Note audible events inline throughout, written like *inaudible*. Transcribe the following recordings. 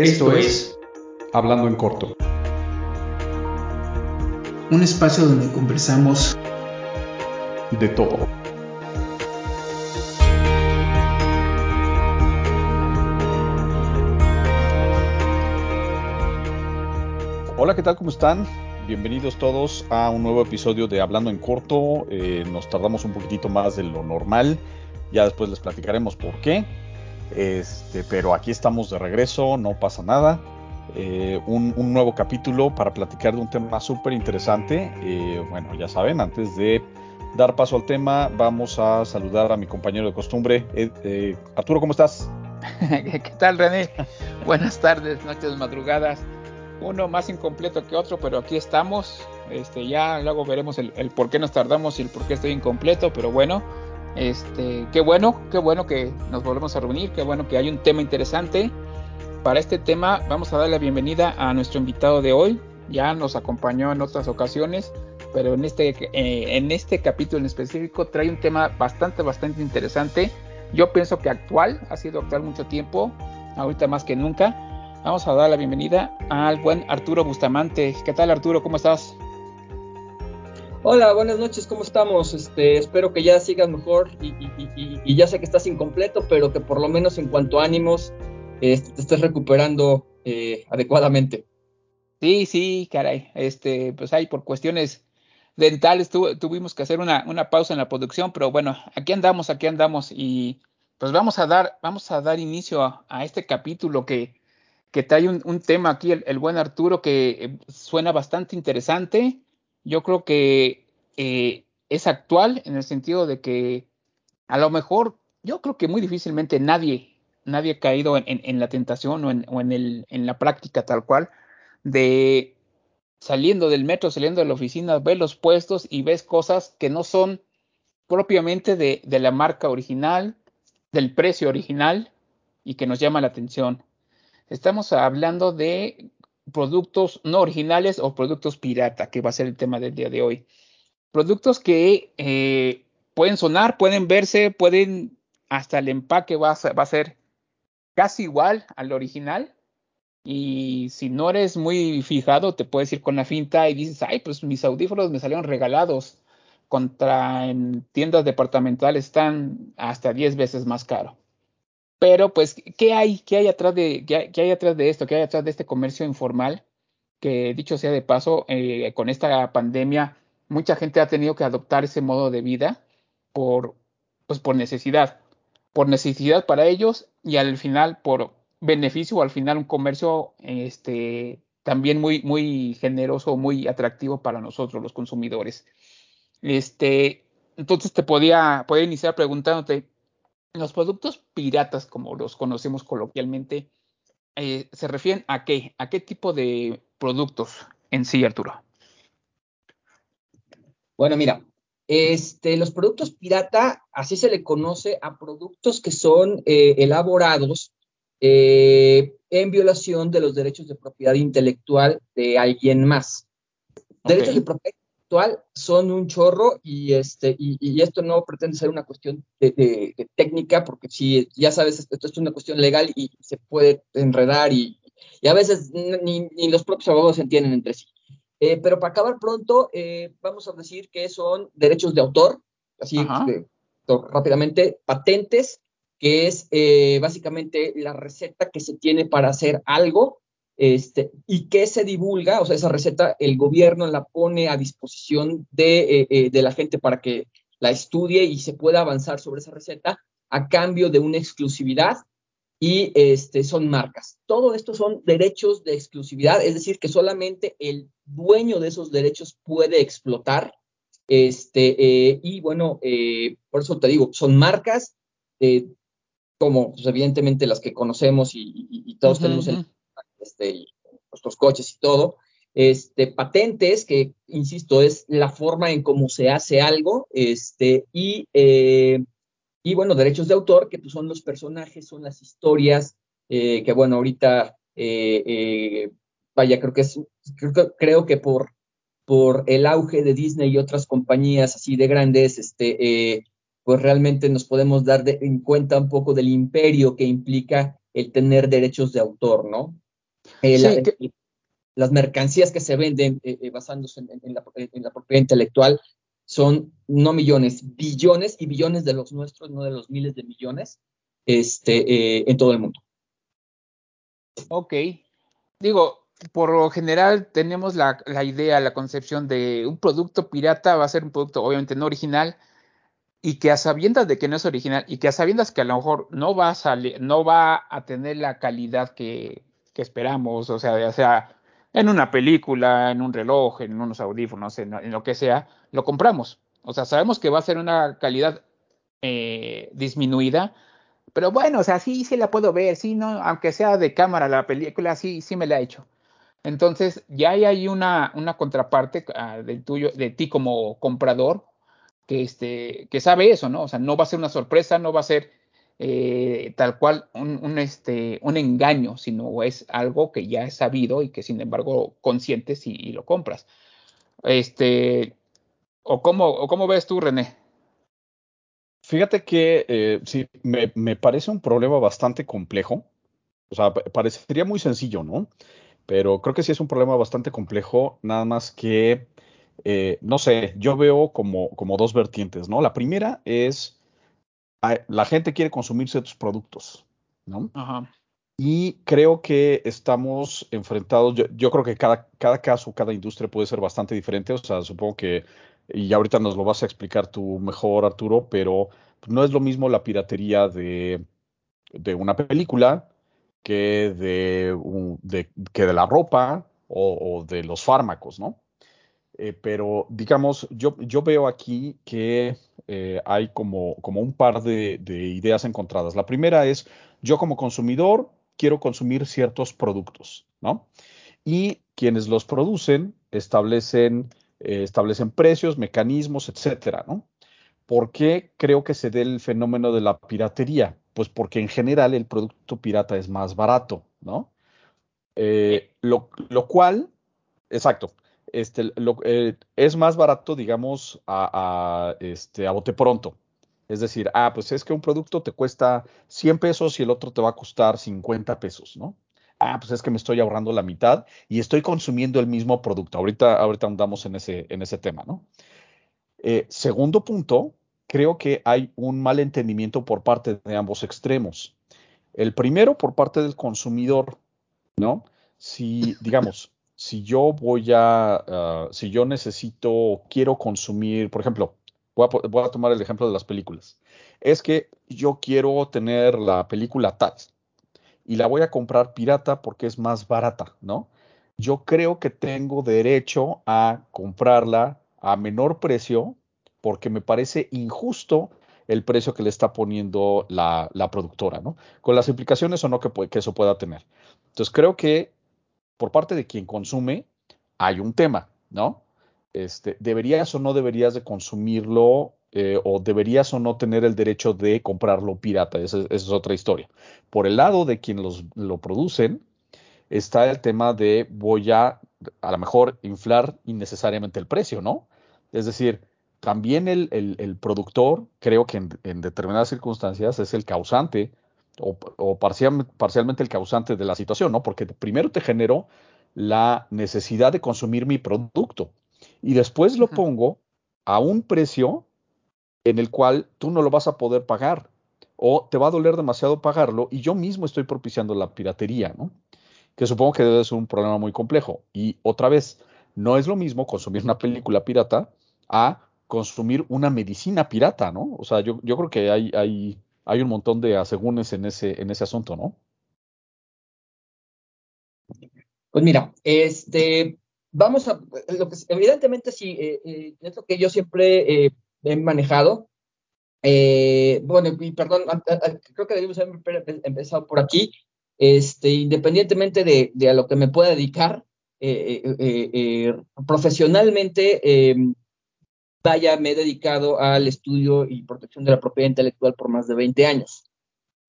Esto es Hablando en Corto. Un espacio donde conversamos de todo. Hola, ¿qué tal? ¿Cómo están? Bienvenidos todos a un nuevo episodio de Hablando en Corto. Eh, nos tardamos un poquitito más de lo normal. Ya después les platicaremos por qué. Este, pero aquí estamos de regreso, no pasa nada. Eh, un, nuevo capítulo para platicar de un tema súper interesante. Eh, bueno, ya saben, antes de dar paso al tema, vamos a saludar a mi compañero de costumbre. Eh, Arturo, ¿cómo estás? *laughs* ¿Qué tal, René? Buenas tardes, noches, madrugadas. Uno más incompleto que otro, pero aquí estamos. Este, ya luego veremos el, el por qué nos tardamos y el por qué estoy incompleto, pero bueno, este, qué bueno, qué bueno que nos volvemos a reunir, qué bueno que hay un tema interesante. Para este tema vamos a dar la bienvenida a nuestro invitado de hoy. Ya nos acompañó en otras ocasiones, pero en este, eh, en este capítulo en específico trae un tema bastante, bastante interesante. Yo pienso que actual, ha sido actual mucho tiempo, ahorita más que nunca. Vamos a dar la bienvenida al buen Arturo Bustamante. ¿Qué tal Arturo? ¿Cómo estás? Hola, buenas noches, ¿cómo estamos? Este, espero que ya sigas mejor y, ya sé que estás incompleto, pero que por lo menos en cuanto ánimos este, te estés recuperando eh, adecuadamente. Sí, sí, caray. Este, pues hay por cuestiones dentales tuvimos que hacer una, pausa en la producción, pero bueno, aquí andamos, aquí andamos y pues vamos a dar, vamos a dar inicio a, este capítulo que, que trae un, tema aquí, el, buen Arturo, que eh, suena bastante interesante yo creo que eh, es actual en el sentido de que a lo mejor, yo creo que muy difícilmente nadie, nadie ha caído en, la tentación o, en, el, en la práctica tal cual de saliendo del metro, saliendo de la oficina, ves los puestos y ves cosas que no son propiamente de, de, la marca original, del precio original y que nos llama la atención. Estamos hablando de productos no originales o productos pirata, que va a ser el tema del día de hoy. Productos que eh, pueden sonar, pueden verse, pueden, hasta el empaque va a, va a ser casi igual al original. Y si no eres muy fijado, te puedes ir con la finta y dices, ay, pues mis audífonos me salieron regalados contra en tiendas departamentales están hasta 10 veces más caro. Pero pues, ¿qué hay? ¿Qué hay atrás de, qué hay, atrás de esto? ¿Qué hay atrás de este comercio informal? Que dicho sea de paso, eh, con esta pandemia, mucha gente ha tenido que adoptar ese modo de vida por, pues, por necesidad. Por necesidad para ellos y al final por beneficio al final un comercio este, también muy, muy generoso, muy atractivo para nosotros los consumidores. Este, entonces te podía, podía iniciar preguntándote, los productos piratas, como los conocemos coloquialmente, eh, ¿se refieren a qué? ¿A qué tipo de productos en sí, Arturo? Bueno, mira, este, los productos pirata, así se le conoce a productos que son eh, elaborados eh, en violación de los derechos de propiedad intelectual de alguien más. Derechos de propiedad son un chorro y, este, y, esto no pretende ser una cuestión de, técnica, porque si ya sabes, esto es una cuestión legal y se puede enredar y, a veces ni, los propios abogados se entienden entre sí. Eh, pero para acabar pronto, eh, vamos a decir que son derechos de autor, así rápidamente, patentes, que es eh, básicamente la receta que se tiene para hacer algo este, y que se divulga, o sea, esa receta el gobierno la pone a disposición de, eh, eh, de, la gente para que la estudie y se pueda avanzar sobre esa receta a cambio de una exclusividad y este, son marcas. Todo esto son derechos de exclusividad, es decir, que solamente el dueño de esos derechos puede explotar. Este, eh, y bueno, por eso te digo, son marcas como pues, evidentemente las que conocemos y, todos tenemos el este, nuestros coches y todo. Este, patentes, que insisto, es la forma en cómo se hace algo, este, y, eh, bueno, derechos de autor, que pues, son los personajes, son las historias, eh, que bueno, ahorita, eh, vaya, creo que es, creo, creo, que por, por el auge de Disney y otras compañías así de grandes, este, pues realmente nos podemos dar en cuenta un poco del imperio que implica el tener derechos de autor, ¿no? Las mercancías que se venden basándose en, la, propiedad intelectual son no millones, billones y billones de los nuestros, no de los miles de millones, este, en todo el mundo. Ok. Digo, por lo general tenemos la, idea, la concepción de un producto pirata va a ser un producto obviamente no original y que a sabiendas de que no es original y que a sabiendas que a lo mejor no va a salir, no va a tener la calidad que, esperamos, o sea, ya sea en una película, en un reloj, en unos audífonos, en, lo que sea, lo compramos. O sea, sabemos que va a ser una calidad eh, disminuida, pero bueno, o sea, sí, sí la puedo ver, sí, no, aunque sea de cámara la película, sí, sí me la he hecho. Entonces, ya hay una, una contraparte uh, del tuyo, de ti como comprador, que, este, que sabe eso, ¿no? O sea, no va a ser una sorpresa, no va a ser eh, tal cual un, este, un engaño, sino es algo que ya es sabido y que sin embargo consientes y, y lo compras. Este, ¿o cómo, ¿O cómo ves tú, René? Fíjate que eh, sí, me, me, parece un problema bastante complejo. O sea, parecería muy sencillo, ¿no? pero creo que sí es un problema bastante complejo, nada más que, eh, no sé, yo veo como, como dos vertientes, ¿no? La primera es, la gente quiere consumir ciertos productos, ¿no? Ajá. Y creo que estamos enfrentados, yo, creo que cada, cada caso, cada industria puede ser bastante diferente, o sea, supongo que, y ahorita nos lo vas a explicar tú mejor, Arturo, pero no es lo mismo la piratería de, de una película que de, que de la ropa o, de los fármacos, ¿no? Eh, pero digamos, yo, yo veo aquí que eh, hay como, como un par de, ideas encontradas. La primera es, yo como consumidor quiero consumir ciertos productos, ¿no? Y quienes los producen establecen, eh, establecen precios, mecanismos, etcétera, ¿no? ¿Por qué creo que se dé el fenómeno de la piratería? Pues porque en general el producto pirata es más barato, ¿no? Eh, lo, cual, exacto, este, eh, es más barato, digamos, a, este, a bote pronto. Es decir, ah, pues es que un producto te cuesta 100 pesos y el otro te va a costar 50 pesos, ¿no? Ah, pues es que me estoy ahorrando la mitad y estoy consumiendo el mismo producto. Ahorita, ahorita andamos en ese, en ese tema, ¿no? Eh, segundo punto, creo que hay un mal entendimiento por parte de ambos extremos. El primero por parte del consumidor, ¿no? Si, digamos, si yo voy a, ah, si yo necesito, quiero consumir, por ejemplo, voy a, tomar el ejemplo de las películas. Es que yo quiero tener la película tal y la voy a comprar pirata porque es más barata, ¿no? Yo creo que tengo derecho a comprarla a menor precio porque me parece injusto el precio que le está poniendo la, productora, ¿no? Con las implicaciones o no que, que, eso pueda tener. Entonces creo que por parte de quien consume hay un tema, ¿no? Este, ¿Deberías o no deberías de consumirlo eh, o deberías o no tener el derecho de comprarlo pirata? Esa, es otra historia. Por el lado de quien los, lo producen, está el tema de voy a a lo mejor inflar innecesariamente el precio, ¿no? Es decir, también el, productor, creo que en, determinadas circunstancias es el causante o, parcialmente el causante de la situación, ¿no? Porque primero te generó la necesidad de consumir mi producto y después lo pongo a un precio en el cual tú no lo vas a poder pagar o te va a doler demasiado pagarlo y yo mismo estoy propiciando la piratería, ¿no? Que supongo que debe ser un problema muy complejo. Y otra vez, no es lo mismo consumir una película pirata a consumir una medicina pirata, ¿no? O sea, yo, yo creo que hay, hay, hay un montón de asegúnes en ese, en ese asunto, ¿no? Pues mira, este, vamos a, lo que, evidentemente sí, eh, eh, es lo que yo siempre eh, he manejado. bueno, y perdón, creo que debimos haber empezado por aquí. Este, independientemente de, de a lo que me pueda dedicar profesionalmente, vaya, me he dedicado al estudio y protección de la propiedad intelectual por más de 20 años.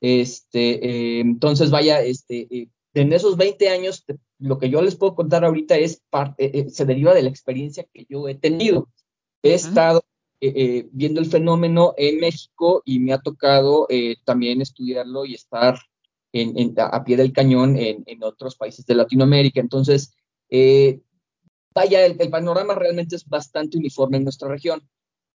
Este, eh, entonces, vaya, este, eh, en esos 20 años, lo que yo les puedo contar ahorita es parte, eh, se deriva de la experiencia que yo he tenido. He estado viendo el fenómeno en México y me ha tocado también estudiarlo y estar a pie del cañón en, otros países de Latinoamérica. Entonces, eh, vaya, el, panorama realmente es bastante uniforme en nuestra región.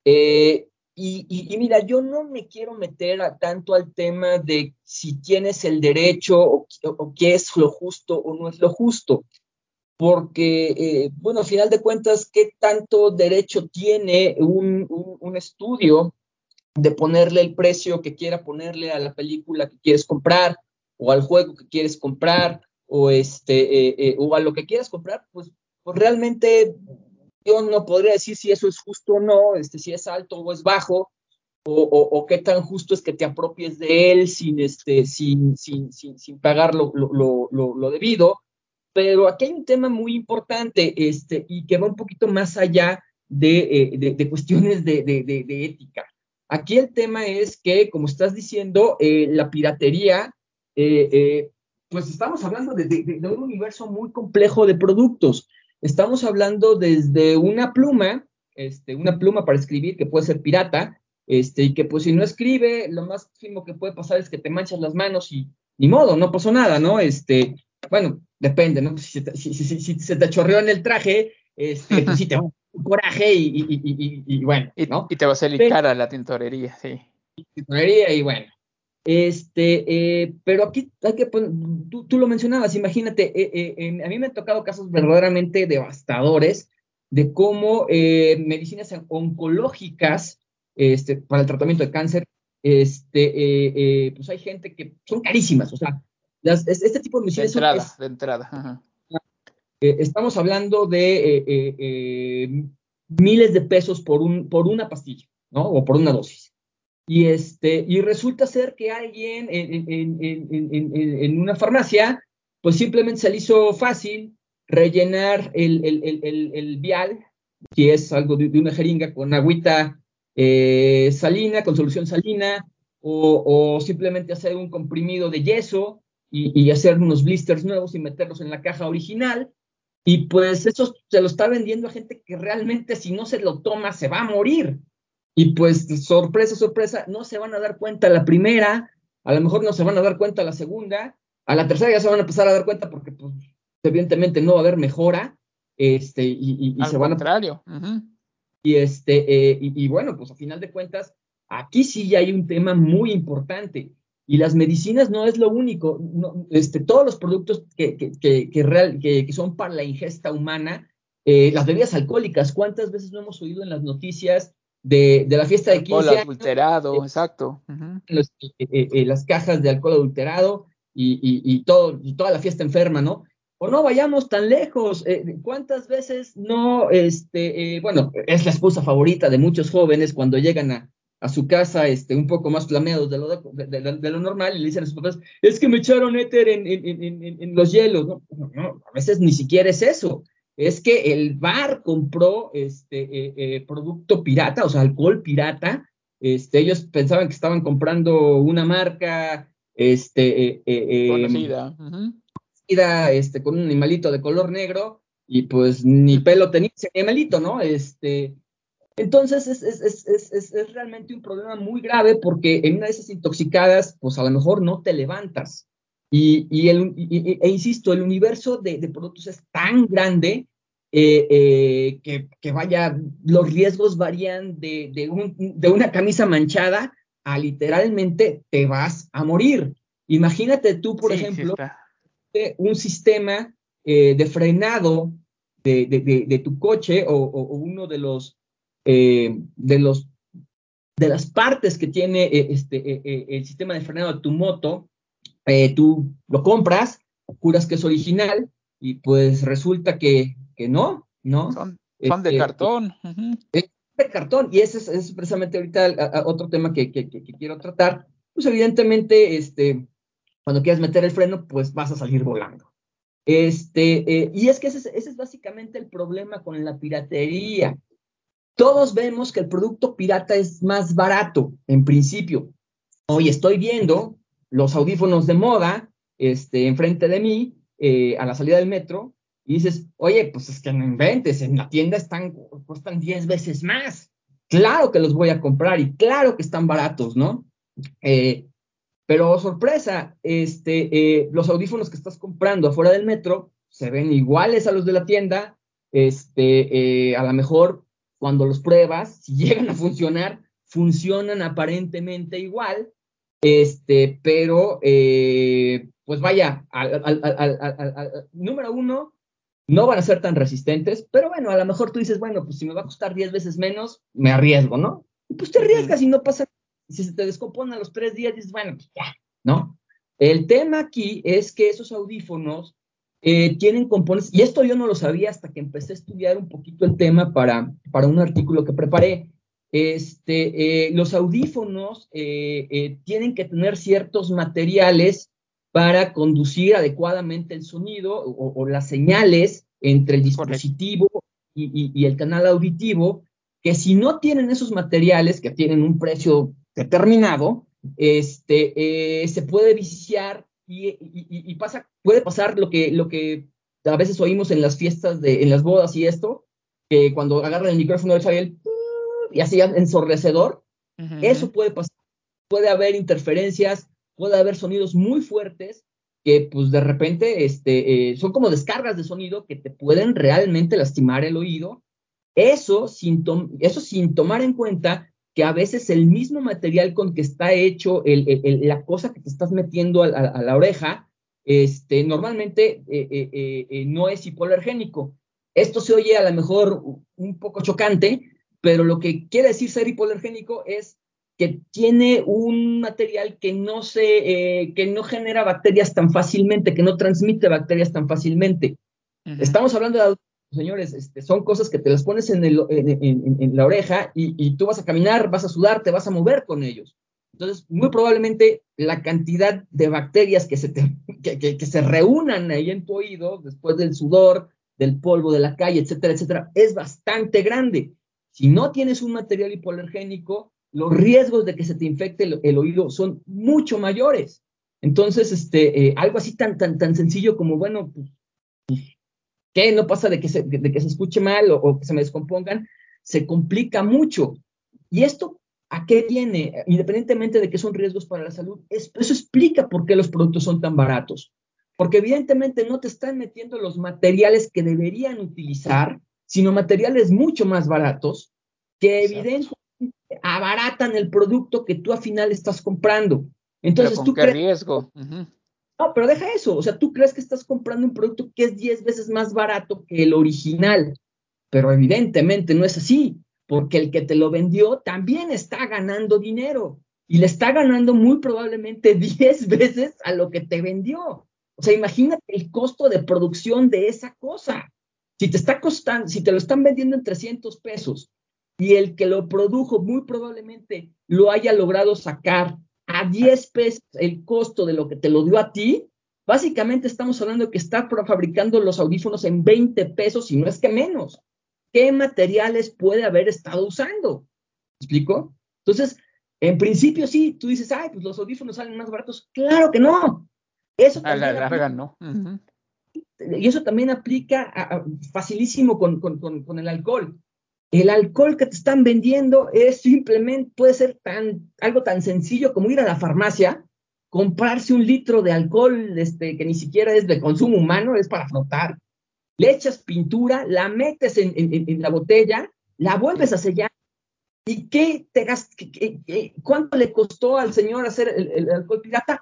Eh, y, mira, yo no me quiero meter a, tanto al tema de si tienes el derecho o, qué es lo justo o no es lo justo, porque, eh, bueno, al final de cuentas, ¿qué tanto derecho tiene un, estudio de ponerle el precio que quiera ponerle a la película que quieres comprar o al juego que quieres comprar o, este, eh, o a lo que quieras comprar? Pues, pues realmente yo no podría decir si eso es justo o no, este, si es alto o es bajo, o, qué tan justo es que te apropies de él sin, este, sin, sin, sin, sin pagar lo, lo, lo, debido. Pero aquí hay un tema muy importante este, y que va un poquito más allá de, eh, de, cuestiones de, de, ética. Aquí el tema es que, como estás diciendo, eh, la piratería, eh, pues estamos hablando de, un universo muy complejo de productos. Estamos hablando desde una pluma, este, una pluma para escribir que puede ser pirata, este, y que pues si no escribe, lo más fino que puede pasar es que te manchas las manos y ni modo, no pasó nada, ¿no? Este, bueno, depende, ¿no? Si se te, si, se te chorreó en el traje, este, pues sí te va un coraje y, y, y, y, bueno, ¿no? Y te va a salir cara la tintorería, sí. Tintorería y bueno. Este, eh, pero aquí hay que tú, tú, lo mencionabas, imagínate, eh, eh, a mí me han tocado casos verdaderamente devastadores de cómo medicinas oncológicas este, para el tratamiento de cáncer, este, pues hay gente que son carísimas, o sea, este tipo de medicinas. De entrada, de entrada. estamos hablando de miles de pesos por, un, por una pastilla, ¿no? O por una dosis. Y, este, y resulta ser que alguien en, una farmacia, pues simplemente se le hizo fácil rellenar el, vial, que es algo de, una jeringa con agüita eh, salina, con solución salina, o, simplemente hacer un comprimido de yeso y, y, hacer unos blisters nuevos y meterlos en la caja original. Y pues eso se lo está vendiendo a gente que realmente si no se lo toma se va a morir. Y pues, sorpresa, sorpresa, no se van a dar cuenta la primera, a lo mejor no se van a dar cuenta la segunda, a la tercera ya se van a empezar a dar cuenta porque, pues, evidentemente no va a haber mejora, este, y, y, se van contrario. Y este, eh, y, bueno, pues a final de cuentas, aquí sí ya hay un tema muy importante. Y las medicinas no es lo único, este, todos los productos que, que, que, real, que, son para la ingesta humana, eh, las bebidas alcohólicas, ¿cuántas veces no hemos oído en las noticias de, la fiesta de 15 alcohol adulterado, eh, exacto. Eh, eh, las cajas de alcohol adulterado y, todo, y toda la fiesta enferma, ¿no? O no vayamos tan lejos. ¿Cuántas veces no, este, bueno, es la excusa favorita de muchos jóvenes cuando llegan a, su casa este, un poco más flameados de lo, de, lo normal y le dicen a sus papás, es que me echaron éter en, en, los hielos. No, no, a veces ni siquiera es eso es que el bar compró este eh, eh, producto pirata, o sea, alcohol pirata. Este, ellos pensaban que estaban comprando una marca este, eh, conocida, este, con un animalito de color negro y pues ni pelo tenía ese animalito, ¿no? Este, entonces es, es, es, es, realmente un problema muy grave porque en una de esas intoxicadas, pues a lo mejor no te levantas. Y, y, el, e insisto, el universo de, de, productos es tan grande eh, eh, que, que, vaya, los riesgos varían de, de, un, de, una camisa manchada a literalmente te vas a morir. Imagínate tú, por ejemplo, un sistema eh, de frenado de, de, tu coche o, o, uno de los, de los de las partes que tiene este, el sistema de frenado de tu moto, tú lo compras, juras que es original y pues resulta que que no, ¿no? Son, de este, cartón. Es de cartón, y ese es, precisamente ahorita otro tema que, quiero tratar. Pues evidentemente, este, cuando quieras meter el freno, pues vas a salir volando. Este, eh, y es que ese, ese es básicamente el problema con la piratería. Todos vemos que el producto pirata es más barato, en principio. Hoy estoy viendo los audífonos de moda este, enfrente de mí, eh, a la salida del metro, y dices, oye, pues es que no inventes, en la tienda están, cuestan 10 veces más. Claro que los voy a comprar y claro que están baratos, ¿no? Eh, Pero sorpresa, este, eh, los audífonos que estás comprando afuera del metro se ven iguales a los de la tienda. Este, eh, a lo mejor cuando los pruebas, si *laughs* llegan a funcionar, funcionan aparentemente igual, este, pero pues vaya, al, número uno, no van a ser tan resistentes, pero bueno, a lo mejor tú dices, bueno, pues si me va a costar 10 veces menos, me arriesgo, ¿no? Y pues te arriesgas y no pasa si se te descompone a los tres días, dices, bueno, pues ya, ¿no? El tema aquí es que esos audífonos eh, tienen componentes, y esto yo no lo sabía hasta que empecé a estudiar un poquito el tema para, para un artículo que preparé. Este, eh, los audífonos eh, tienen que tener ciertos materiales para conducir adecuadamente el sonido o, las señales entre el dispositivo y, y, el canal auditivo, que si no tienen esos materiales, que tienen un precio determinado, este, eh, se puede viciar y, pasa, puede pasar lo que, lo que a veces oímos en las fiestas, de, en las bodas y esto, que cuando agarran el micrófono sale el y así ensordecedor, eso puede pasar. Puede haber interferencias, puede haber sonidos muy fuertes que pues de repente este, eh, son como descargas de sonido que te pueden realmente lastimar el oído. Eso sin, eso sin tomar en cuenta que a veces el mismo material con que está hecho la cosa que te estás metiendo a, la oreja, este, normalmente eh, eh, no es hipoalergénico. Esto se oye a lo mejor un poco chocante, pero lo que quiere decir ser hipoalergénico es que tiene un material que no se, que no genera bacterias tan fácilmente, que no transmite bacterias tan fácilmente. Estamos hablando de señores, este, son cosas que te las pones en, la oreja y, tú vas a caminar, vas a sudar, te vas a mover con ellos. Entonces, muy probablemente la cantidad de bacterias que se, te, *laughs* que, se reúnan ahí en tu oído después del sudor, del polvo de la calle, etcétera, etcétera, es bastante grande. Si no tienes un material hipoalergénico, los riesgos de que se te infecte el, oído son mucho mayores. Entonces, este, eh, algo así tan, tan, tan sencillo como, bueno, pues, pues ¿Qué? No pasa de que se, de que se escuche mal o, que se me descompongan, se complica mucho. ¿Y esto a qué viene? Independientemente de que son riesgos para la salud, eso explica por qué los productos son tan baratos. Porque evidentemente no te están metiendo los materiales que deberían utilizar, sino materiales mucho más baratos que evidentemente abaratan el producto que tú al final estás comprando. Entonces, con ¿tú qué riesgo? No, pero deja eso. O sea, tú crees que estás comprando un producto que es 10 veces más barato que el original, pero evidentemente no es así, porque el que te lo vendió también está ganando dinero y le está ganando muy probablemente *laughs* 10 veces a lo que te vendió. O sea, imagínate el costo de producción de esa cosa. Si te está costando, si te lo están vendiendo en 300 pesos y el que lo produjo muy probablemente lo haya logrado sacar a 10 pesos el costo de lo que te lo dio a ti, básicamente estamos hablando de que está fabricando los audífonos en 20 pesos y no es que menos. ¿Qué materiales puede haber estado usando? ¿Me explico? Entonces, en principio sí, tú dices, ay, pues los audífonos salen más baratos. Claro que no. Eso a la larga no. Y eso también aplica facilísimo con, con el alcohol. El alcohol que te están vendiendo es simplemente, puede ser algo tan sencillo como ir a la farmacia, comprarse un litro de alcohol este, que ni siquiera es de consumo humano, es para frotar. Le echas pintura, la metes en, la botella, la vuelves a sellar. ¿Y qué te ¿Cuánto le costó al señor hacer el, el alcohol pirata?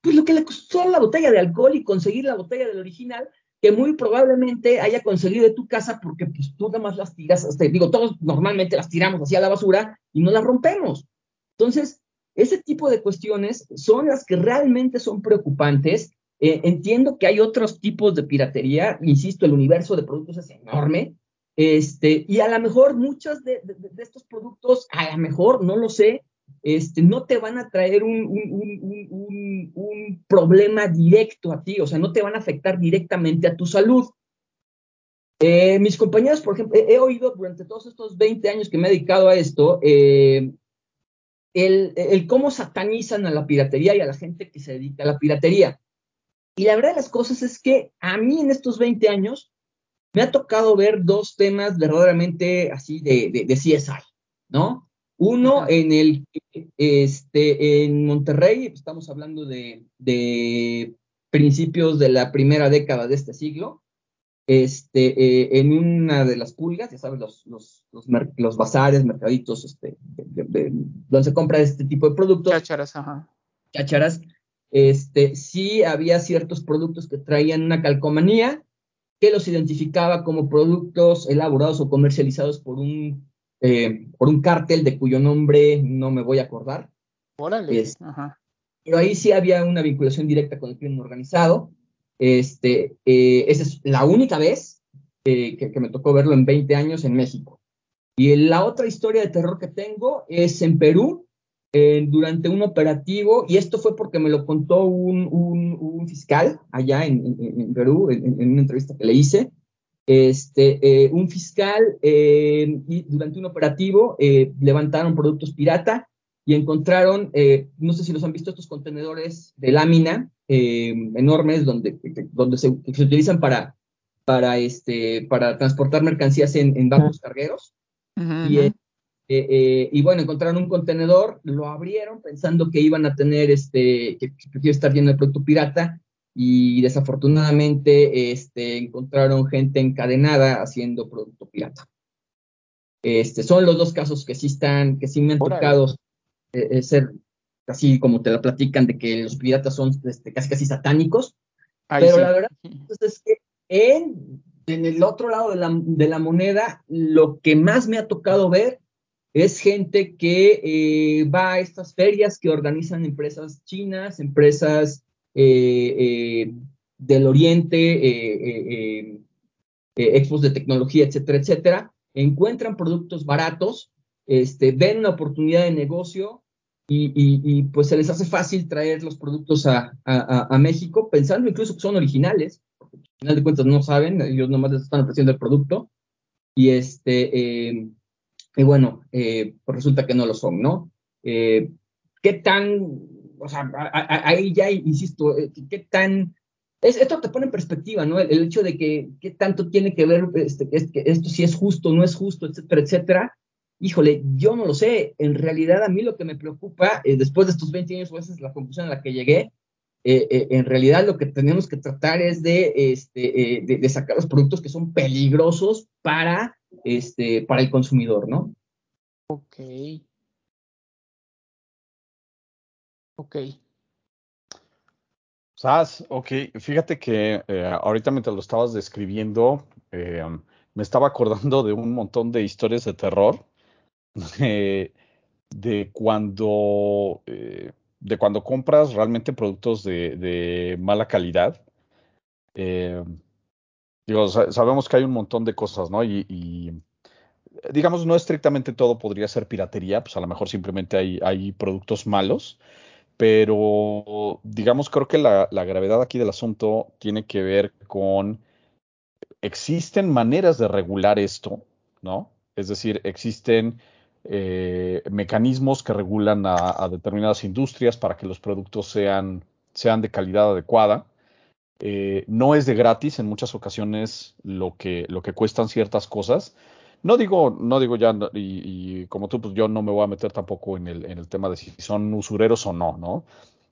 Pues lo que le costó la botella de alcohol y conseguir la botella del original que muy probablemente haya conseguido de tu casa porque pues tú nada más las tiras, este, digo, todos normalmente las tiramos hacia la basura y no las rompemos. Entonces, ese tipo de cuestiones son las que realmente son preocupantes. Eh, entiendo que hay otros tipos de piratería, insisto, el universo de productos es enorme, este, y a lo mejor muchos de, de estos productos, a lo mejor, no lo sé, este, no te van a traer un, problema directo a ti, o sea, no te van a afectar directamente a tu salud. Eh, mis compañeros, por ejemplo, he, oído durante todos estos 20 años que me he dedicado a esto, eh, el, cómo satanizan a la piratería y a la gente que se dedica a la piratería. Y la verdad de las cosas es que a mí en estos 20 años me ha tocado ver dos temas verdaderamente así de, de CSI, ¿no? Uno en el este en Monterrey, estamos hablando de, de principios de la primera década de este siglo, este, eh, en una de las pulgas, ya sabes, los, los, los, bazares, mercaditos, este, donde se compra este tipo de productos. Chácharas, ajá. Chácharas, este, sí había ciertos productos que traían una calcomanía que los identificaba como productos elaborados o comercializados por un, eh, por un cártel de cuyo nombre no me voy a acordar. Órale, ajá. Pero ahí sí había una vinculación directa con el crimen organizado. Este, eh, esa es la única vez que, me tocó verlo en 20 años en México. Y la otra historia de terror que tengo es en Perú, durante un operativo, y esto fue porque me lo contó un, un, fiscal allá en, Perú, en, una entrevista que le hice. Este, eh, un fiscal, eh, y durante un operativo, levantaron productos pirata y encontraron, no sé si los han visto, estos contenedores de lámina eh, enormes donde, donde se, utilizan para, para, este, para transportar mercancías en, en barcos cargueros. y, eh, eh, y, bueno, encontraron un contenedor, lo abrieron pensando que iban a tener, este, que, que iba a estar lleno de producto pirata y desafortunadamente este, encontraron gente encadenada haciendo producto pirata. Este, son los dos casos que sí están, que sí me han tocado ser así como te la platican de que los piratas son este, casi casi satánicos. pero la verdad *laughs* pues, es que en, en el otro lado de la, de la, moneda, lo que más me ha tocado ver es gente que eh, va a estas ferias que organizan empresas chinas, empresas eh, eh, del Oriente, expos de tecnología, etcétera, etcétera, encuentran productos baratos, este, ven una oportunidad de negocio y, pues se les hace fácil traer los productos a, México, pensando incluso que son originales, porque al final de cuentas no saben, ellos nomás les están ofreciendo el producto, y este, eh, y bueno, eh, pues resulta que no lo son, ¿no? Eh, ¿Qué tan, o sea, ahí ya insisto, qué tan esto te pone en perspectiva, ¿no? El, hecho de que qué tanto tiene que ver este, esto si es justo, no es justo, etcétera, etcétera, Híjole, yo no lo sé. En realidad, a mí lo que me preocupa, eh, después de estos 20 años, esa es la conclusión a la que llegué, eh, eh, en realidad lo que tenemos que tratar es de, este, de, sacar los productos que son peligrosos para, este, para el consumidor, ¿no? Ok. Ok. Sas, ok, fíjate que ahorita mientras lo estabas describiendo, me estaba acordando de un montón de historias de terror de, cuando, eh, de cuando compras realmente productos de, mala calidad. Eh, digo, sabemos que hay un montón de cosas, ¿no? Y, digamos, no estrictamente todo podría ser piratería, pues a lo mejor simplemente hay, hay productos malos, pero digamos, creo que la, la gravedad aquí del asunto tiene que ver con, existen maneras de regular esto, ¿no? Es decir, existen eh, mecanismos que regulan a, determinadas industrias para que los productos sean, sean de calidad adecuada. Eh, no es de gratis en muchas ocasiones lo que, lo que cuestan ciertas cosas. No digo, no digo ya, y, como tú, pues yo no me voy a meter tampoco en el, en el tema de si son usureros o no, ¿no?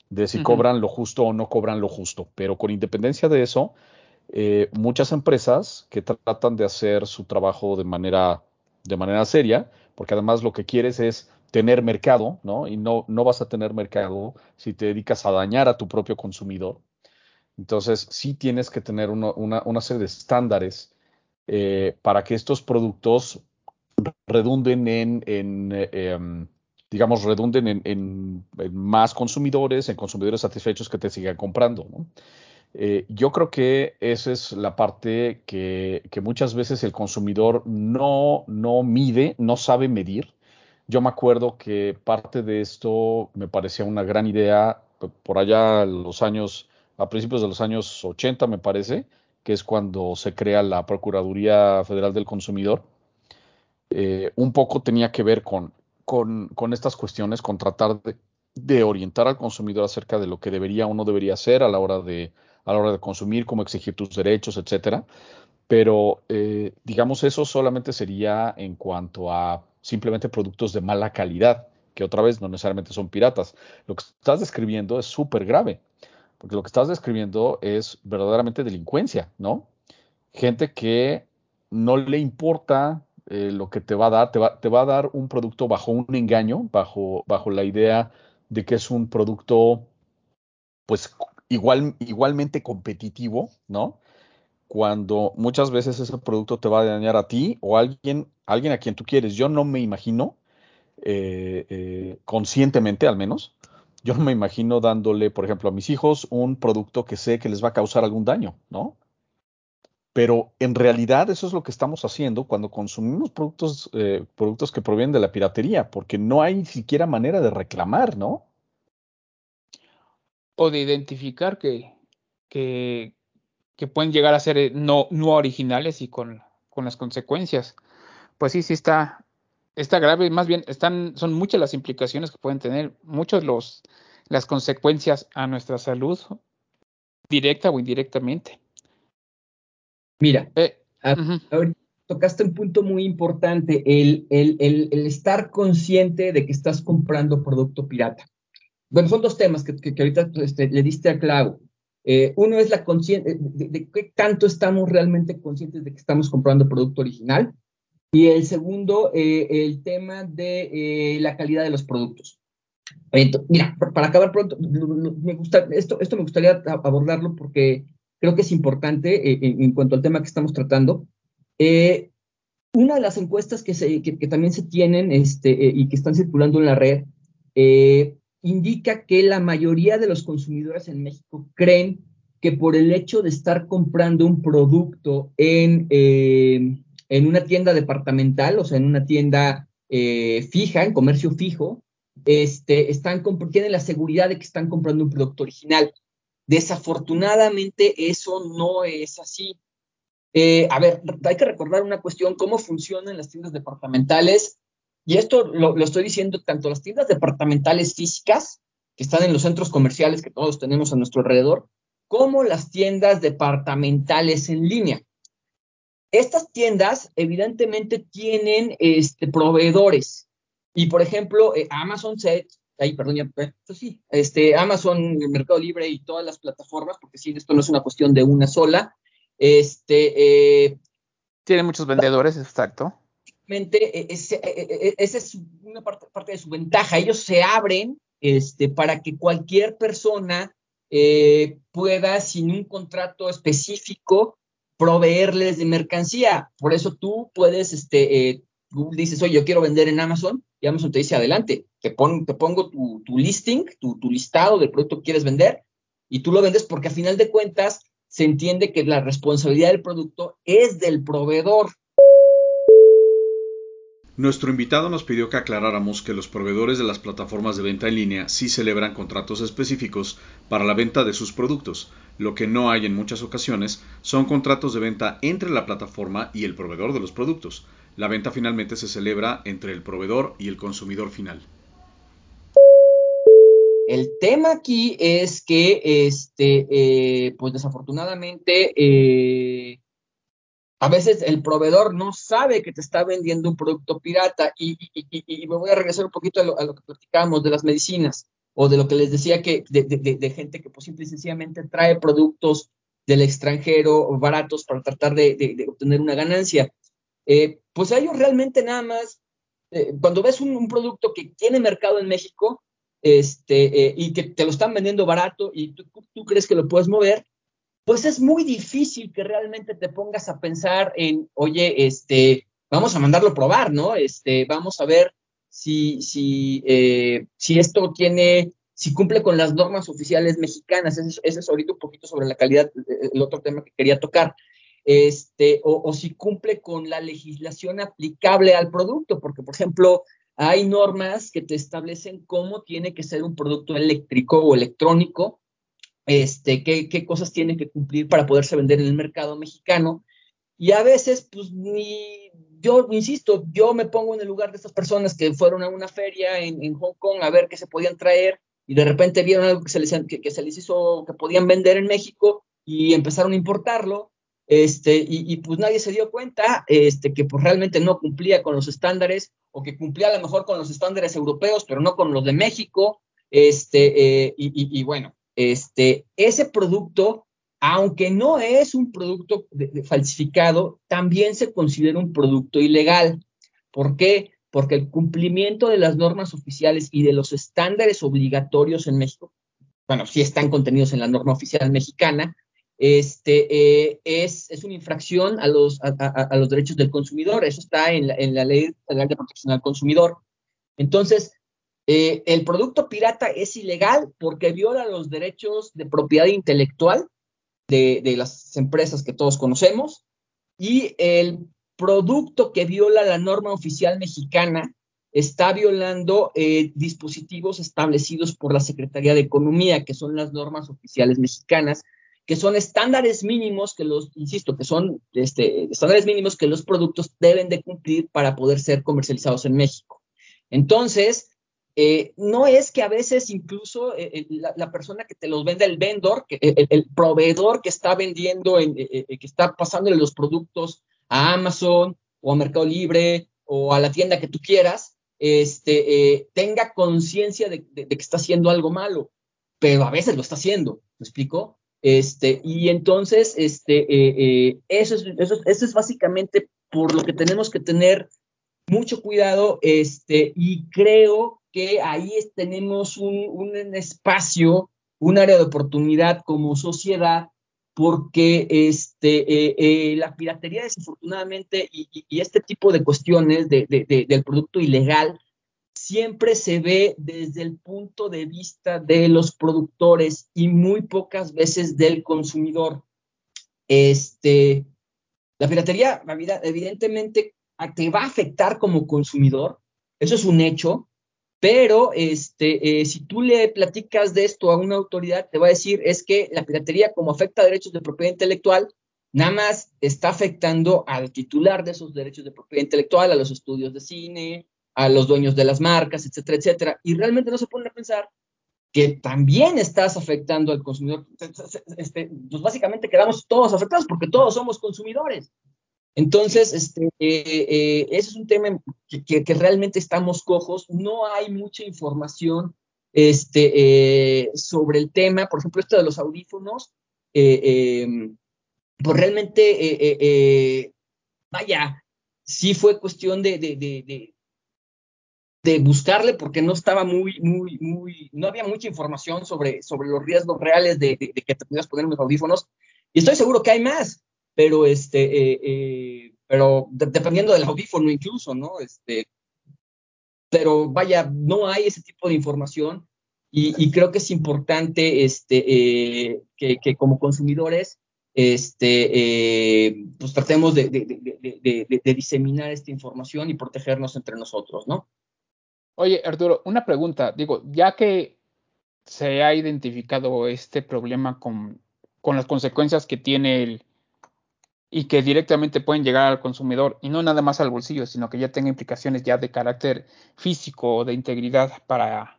De si cobran lo justo o no cobran lo justo. Pero con independencia de eso, eh, muchas empresas que tratan de hacer su trabajo de manera, de manera seria, porque además lo que quieres es tener mercado, ¿no? Y no, no vas a tener mercado si te dedicas a dañar a tu propio consumidor. Entonces, sí tienes que tener una, serie de estándares eh, para que estos productos redunden en, eh, em, digamos, redunden en, en, más consumidores, en consumidores satisfechos que te sigan comprando, ¿no? Eh, yo creo que esa es la parte que, muchas veces el consumidor no, no mide, no sabe medir. Yo me acuerdo que parte de esto me parecía una gran idea por allá los años, a principios de los años 80 me parece, que es cuando se crea la Procuraduría Federal del Consumidor. Eh, un poco tenía que ver con, con, estas cuestiones, con tratar de, de orientar al consumidor acerca de lo que debería o no debería hacer a la hora de a la hora de consumir, cómo exigir tus derechos, etcétera. Pero, eh, digamos, eso solamente sería en cuanto a simplemente productos de mala calidad, que otra vez no necesariamente son piratas. Lo que estás describiendo es súper grave, porque lo que estás describiendo es verdaderamente delincuencia, ¿no? Gente que no le importa eh, lo que te va a dar, te va, a dar un producto bajo un engaño, bajo, la idea de que es un producto, pues igual, igualmente competitivo, ¿no? Cuando muchas veces ese producto te va a dañar a ti o a alguien, alguien a quien tú quieres. Yo no me imagino, eh, eh, conscientemente al menos, yo no me imagino dándole, por ejemplo, a mis hijos un producto que sé que les va a causar algún daño, ¿no? Pero en realidad eso es lo que estamos haciendo cuando consumimos productos, eh, productos que provienen de la piratería, porque no hay siquiera manera de reclamar, ¿no? O de identificar que, que, que pueden llegar a ser eh, no, no originales y con, con, las consecuencias. Pues sí, sí está, está grave, más bien están, son muchas las implicaciones que pueden tener, muchas los, las consecuencias a nuestra salud, directa o indirectamente. Mira, eh, tocaste un punto muy importante, el, el, el, el, estar consciente de que estás comprando producto pirata. Bueno, son dos temas que, que, que ahorita este, le diste a clavo. Eh, uno es la conciencia de, de, de, qué tanto estamos realmente conscientes de que estamos comprando producto original. Y el segundo, eh, el tema de eh, la calidad de los productos. Mira, para acabar pronto, me gusta, esto, esto me gustaría abordarlo porque creo que es importante eh, en, cuanto al tema que estamos tratando. Una de las encuestas que, se, que, también se tienen este, y que están circulando en la red indica que la mayoría de los consumidores en México creen que por el hecho de estar comprando un producto en, en una tienda departamental, o sea, en una tienda fija, en comercio fijo, este, están, tienen la seguridad de que están comprando un producto original. Desafortunadamente eso no es así. Eh, a ver, hay que recordar una cuestión, cómo funcionan las tiendas departamentales. Y esto lo, estoy diciendo tanto las tiendas departamentales físicas, que están en los centros comerciales que todos tenemos a nuestro alrededor, como las tiendas departamentales en línea. Estas tiendas evidentemente tienen este, proveedores. Y por ejemplo, eh, Amazon Set ahí, perdón, ya, pues sí, este, Amazon, Mercado Libre y todas las plataformas, porque sí, esto no es una cuestión de una sola. Este, eh, Tiene muchos vendedores, exacto. Esa ese es una parte, parte, de su ventaja. Ellos se abren este, para que cualquier persona eh, pueda, sin un contrato específico, proveerles de mercancía. Por eso tú puedes, este, eh, Google dices, oye, yo quiero vender en Amazon, y Amazon te dice, adelante, te, pon, te pongo tu, listing, tu, listado del producto que quieres vender, y tú lo vendes porque a final de cuentas se entiende que la responsabilidad del producto es del proveedor. Nuestro invitado nos pidió que aclaráramos que los proveedores de las plataformas de venta en línea sí celebran contratos específicos para la venta de sus productos. Lo que no hay en muchas ocasiones son contratos de venta entre la plataforma y el proveedor de los productos. La venta finalmente se celebra entre el proveedor y el consumidor final. El tema aquí es que, este, eh, pues desafortunadamente, eh, a veces el proveedor no sabe que te está vendiendo un producto pirata y, me voy a regresar un poquito a lo, que platicábamos de las medicinas o de lo que les decía que de, gente que pues simple y sencillamente trae productos del extranjero baratos para tratar de, obtener una ganancia. Eh, pues a ellos realmente nada más, eh, cuando ves un, un, producto que tiene mercado en México este, eh, y que te lo están vendiendo barato y tú, tú crees que lo puedes mover, pues es muy difícil que realmente te pongas a pensar en, oye, este, vamos a mandarlo a probar, ¿no? Este, vamos a ver si, si, eh, si esto tiene, si cumple con las normas oficiales mexicanas. Ese, es ahorita un poquito sobre la calidad, el otro tema que quería tocar. Este, o, o si cumple con la legislación aplicable al producto, porque, por ejemplo, hay normas que te establecen cómo tiene que ser un producto eléctrico o electrónico este, qué, qué, cosas tiene que cumplir para poderse vender en el mercado mexicano. Y a veces, pues, ni, yo insisto, yo me pongo en el lugar de estas personas que fueron a una feria en, en Hong Kong a ver qué se podían traer y de repente vieron algo que se les, que, que se les hizo, que podían vender en México y empezaron a importarlo. Este, y, y, pues nadie se dio cuenta este, que pues realmente no cumplía con los estándares o que cumplía a lo mejor con los estándares europeos, pero no con los de México. Este, eh, y, bueno, este, ese producto, aunque no es un producto falsificado, también se considera un producto ilegal. ¿Por qué? Porque el cumplimiento de las normas oficiales y de los estándares obligatorios en México, bueno, sí están contenidos en la norma oficial mexicana, este, eh, es, es, una infracción a los, a, los derechos del consumidor. Eso está en la, en la Ley de Protección al Consumidor. Entonces, eh, el producto pirata es ilegal porque viola los derechos de propiedad intelectual de, de, las empresas que todos conocemos y el producto que viola la norma oficial mexicana está violando eh, dispositivos establecidos por la Secretaría de Economía, que son las normas oficiales mexicanas, que son estándares mínimos que los, insisto, que son este, estándares mínimos que los productos deben de cumplir para poder ser comercializados en México. Entonces, eh, no es que a veces incluso eh, eh, la, persona que te los vende, el vendor, el, proveedor que está vendiendo, que está pasándole los productos a Amazon o a Mercado Libre o a la tienda que tú quieras, este, tenga conciencia de, que está haciendo algo malo, pero a veces lo está haciendo, ¿me explico? Este, y entonces, este, eso, es, eso, es básicamente por lo que tenemos que tener mucho cuidado, este, y creo que ahí tenemos un, un espacio, un área de oportunidad como sociedad, porque este, eh, la piratería desafortunadamente y, este tipo de cuestiones de, del producto ilegal siempre se ve desde el punto de vista de los productores y muy pocas veces del consumidor. Este, la piratería, evidentemente, te va a afectar como consumidor, eso es un hecho, pero este, eh, si tú le platicas de esto a una autoridad, te va a decir es que la piratería, como afecta a derechos de propiedad intelectual, nada más está afectando al titular de esos derechos de propiedad intelectual, a los estudios de cine, a los dueños de las marcas, etcétera, etcétera. Y realmente no se pone a pensar que también estás afectando al consumidor. Este, pues básicamente quedamos todos afectados porque todos somos consumidores. Entonces, este, eh, eh, ese es un tema que, realmente estamos cojos. No hay mucha información este, eh, sobre el tema. Por ejemplo, esto de los audífonos, em, pues realmente, vaya, sí fue cuestión de, de, de, de buscarle porque no estaba muy, muy, muy, no había mucha información sobre, sobre los riesgos reales de, que te pudieras poner unos audífonos. Y estoy seguro que hay más, pero este, eh, eh, pero dependiendo del audífono incluso, ¿no? Este, pero vaya, no hay ese tipo de información y, creo que es importante este, eh, que, que, como consumidores este, pues tratemos de, de, diseminar esta información y protegernos entre nosotros, ¿no? Oye, Arturo, una pregunta. Digo, ya que se ha identificado este problema con, con las consecuencias que tiene el, y que directamente pueden llegar al consumidor y no nada más al bolsillo, sino que ya tenga implicaciones ya de carácter físico o de integridad para,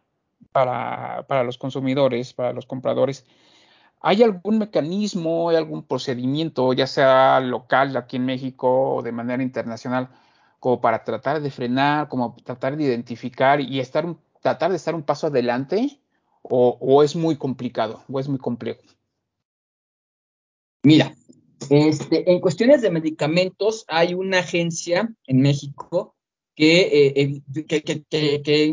para, para los consumidores, para los compradores. ¿Hay algún mecanismo, hay algún procedimiento, ya sea local aquí en México o de manera internacional, como para tratar de frenar, como tratar de identificar y estar tratar de estar un paso adelante o, es muy complicado o es muy complejo? Mira, este, en cuestiones de medicamentos hay una agencia en México que, eh, que,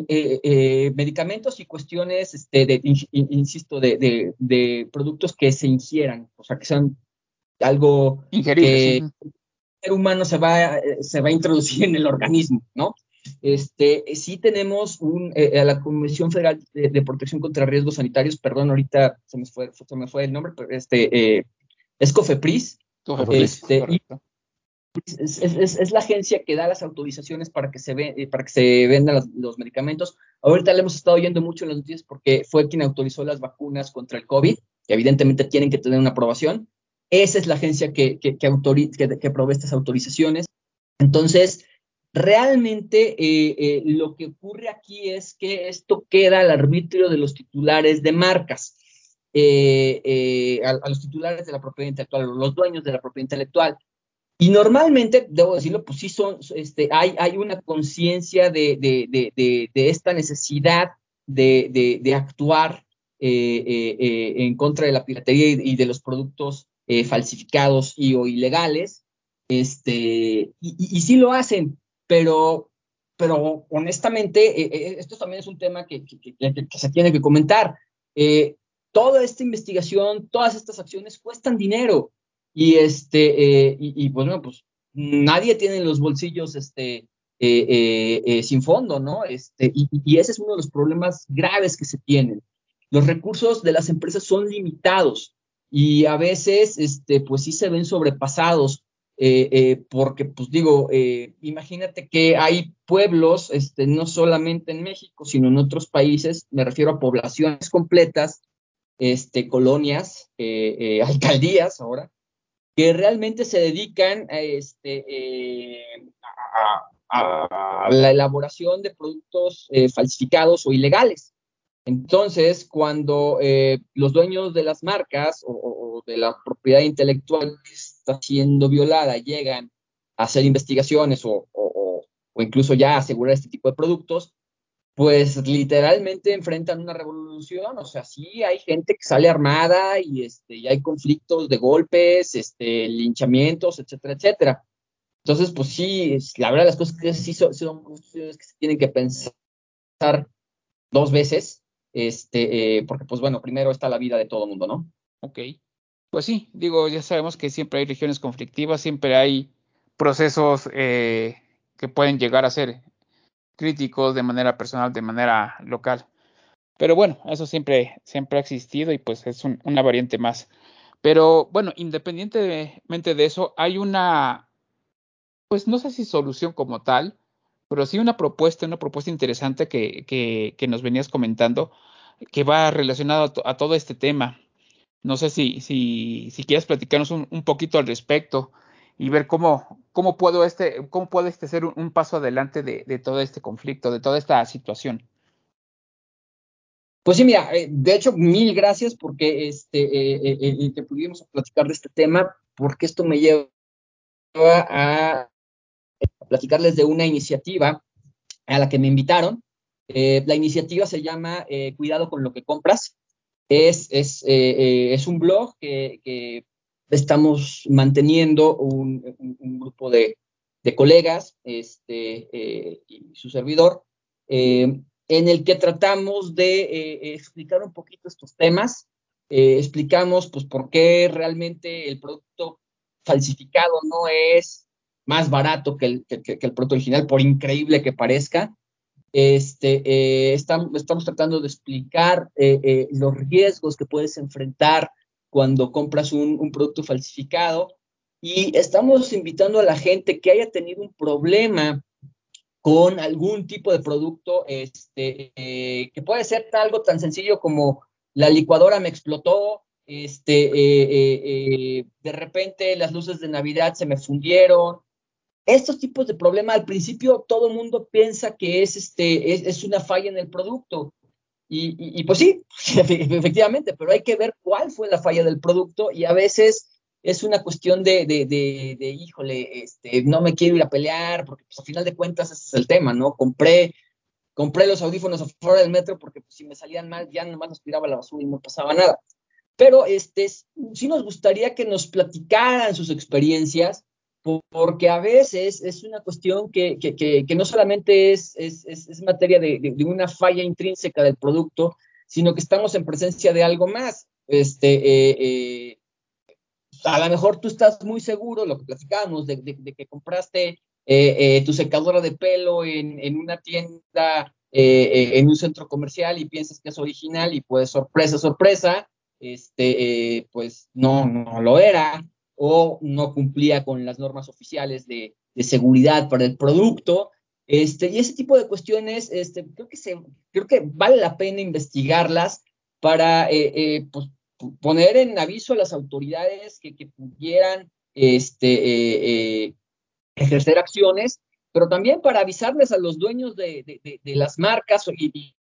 eh, eh, medicamentos y cuestiones, este, de, insisto, de, de, productos que se ingieran, o sea, que sean algo Ingeribles, humano se va, se va a introducir en el organismo, ¿no? Este, sí tenemos un, eh, a la Comisión Federal de, Protección contra Riesgos Sanitarios, perdón, ahorita se me fue, se me fue el nombre, pero este, eh, es COFEPRIS. este, es, es, es, la agencia que da las autorizaciones para que se, ve, eh, para que se vendan los, los, medicamentos. Ahorita le hemos estado oyendo mucho en las noticias porque fue quien autorizó las vacunas contra el COVID, que evidentemente tienen que tener una aprobación. Esa es la agencia que, que, que, provee estas autorizaciones. Entonces, realmente eh, eh, lo que ocurre aquí es que esto queda al arbitrio de los titulares de marcas, eh, a, los titulares de la propiedad intelectual, los dueños de la propiedad intelectual. Y normalmente, debo decirlo, pues sí son, este, hay, hay una conciencia de, de, de, de, esta necesidad de, actuar eh, eh, eh, en contra de la piratería y, de los productos falsificados y o ilegales. Este, y, sí lo hacen, pero, pero honestamente, esto también es un tema que, que se tiene que comentar. Toda esta investigación, todas estas acciones cuestan dinero y este, eh, y, pues bueno, pues nadie tiene los bolsillos este, eh, eh, sin fondo, ¿no? Este, y, ese es uno de los problemas graves que se tienen. Los recursos de las empresas son limitados y a veces, este, pues sí se ven sobrepasados, porque, pues digo, imagínate que hay pueblos, este, no solamente en México, sino en otros países, me refiero a poblaciones completas, este, colonias, *laughs* alcaldías ahora, que realmente se dedican a, este, eh, la elaboración de productos eh, falsificados o ilegales. Entonces, cuando eh, los dueños de las marcas o, de la propiedad intelectual que está siendo violada llegan a hacer investigaciones o, o incluso ya asegurar este tipo de productos, pues literalmente enfrentan una revolución, o sea, sí hay gente que sale armada y, este, y hay conflictos de golpes, este, linchamientos, etcétera, etcétera. Entonces, pues sí, la verdad las cosas que sí son, son cuestiones que se tienen que pensar dos veces, este, eh, porque pues bueno, primero está la vida de todo el mundo, ¿no? Ok, pues sí, digo, ya sabemos que siempre hay regiones conflictivas, siempre hay procesos eh, que pueden llegar a ser críticos de manera personal, de manera local. Pero bueno, eso siempre, siempre ha existido y pues es una variante más. Pero bueno, independientemente de eso, hay una, pues no sé si solución como tal, pero sí una propuesta, una propuesta interesante que, que, que nos venías comentando, que va relacionado a, todo este tema. No sé si, si, si quieres platicarnos un, un poquito al respecto y ver cómo, cómo, puedo este, cómo puede este ser un, paso adelante de, de, todo este conflicto, de toda esta situación. Pues sí, mira, eh, de hecho, mil gracias porque este, eh, eh, que pudimos platicar de este tema, porque esto me lleva a, platicarles de una iniciativa a la que me invitaron. la iniciativa se llama Cuidado con lo que compras. Es, es, es un blog que, que estamos manteniendo un, grupo de, colegas este, eh, y su servidor, eh, en el que tratamos de eh, explicar un poquito estos temas. explicamos pues por qué realmente el producto falsificado no es más barato que el, que, el producto original, por increíble que parezca. Este, estamos, tratando de explicar los riesgos que puedes enfrentar cuando compras un, producto falsificado. Y estamos invitando a la gente que haya tenido un problema con algún tipo de producto, este, eh, que puede ser algo tan sencillo como la licuadora me explotó, este, eh, eh, de repente las luces de Navidad se me fundieron. Estos tipos de problemas, al principio todo el mundo piensa que es, este, es una falla en el producto, y, pues sí, *laughs* efectivamente, pero hay que ver cuál fue la falla del producto y a veces es una cuestión de, de, de, híjole, este, no me quiero ir a pelear, porque pues a final de cuentas ese es el tema, ¿no? Compré, compré los audífonos afuera del metro porque pues, si me salían mal ya nomás los tiraba la basura y no pasaba nada. Pero este, sí nos gustaría que nos platicaran sus experiencias, porque a veces es una cuestión que, no solamente es, materia de, una falla intrínseca del producto, sino que estamos en presencia de algo más. Este, eh, eh, a lo mejor tú estás muy seguro, lo que platicábamos, de, de que compraste eh, tu secadora de pelo en, en una tienda, en un centro comercial y piensas que es original y pues sorpresa, sorpresa, este, pues no, no lo era o no cumplía con las normas oficiales de, seguridad para el producto. Este, y ese tipo de cuestiones, este, creo, que se, creo que vale la pena investigarlas para eh, eh, pues, poner en aviso a las autoridades que, pudieran este, eh, ejercer acciones, pero también para avisarles a los dueños de, las marcas y,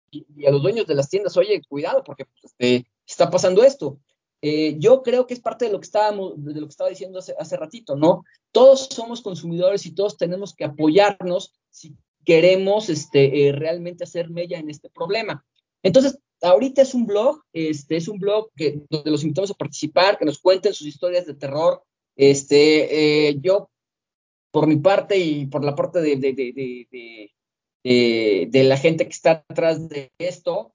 a los dueños de las tiendas, oye, cuidado, porque pues, este, está pasando esto. Eh, yo creo que es parte de lo que estábamos, de lo que estaba diciendo hace, ratito, ¿no? Todos somos consumidores y todos tenemos que apoyarnos si queremos este, eh, realmente hacer mella en este problema. Entonces, ahorita es un blog, este, es un blog donde los invitamos a participar, que nos cuenten sus historias de terror. Este, eh, yo, por mi parte y por la parte de, de, de, de la gente que está atrás de esto,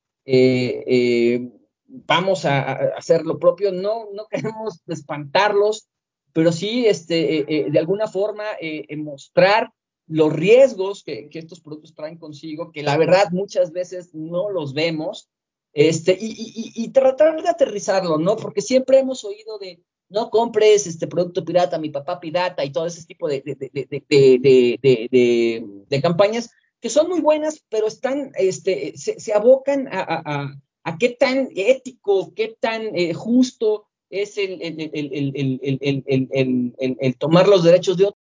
vamos a, a, hacer lo propio. No, no *laughs* queremos espantarlos, pero sí, este, de alguna forma, mostrar los riesgos que, que, estos productos traen consigo, que la verdad muchas veces no los vemos, este, y, y, y, tratar de aterrizarlo, ¿no? Porque siempre hemos oído de, no compres este producto pirata, mi papá pirata y todo ese tipo de, de, de campañas que son muy buenas, pero están, este, se, se abocan a, a, qué tan ético, qué tan eh, justo es el, el, tomar los derechos de otros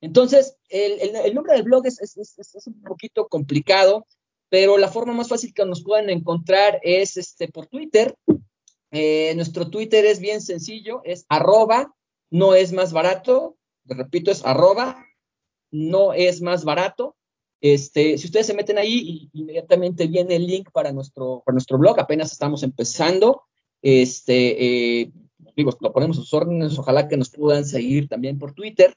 Entonces, el, nombre del blog es, un poquito complicado, pero la forma más fácil que nos puedan encontrar es este, por Twitter. Eh, nuestro Twitter es bien sencillo, es arroba, no es más barato, repito, es arroba, no es más barato. Este, si ustedes se meten ahí, inmediatamente viene el link para nuestro, para nuestro blog, apenas estamos empezando. Este, eh, digo, lo ponemos a sus órdenes, ojalá que nos puedan seguir también por Twitter.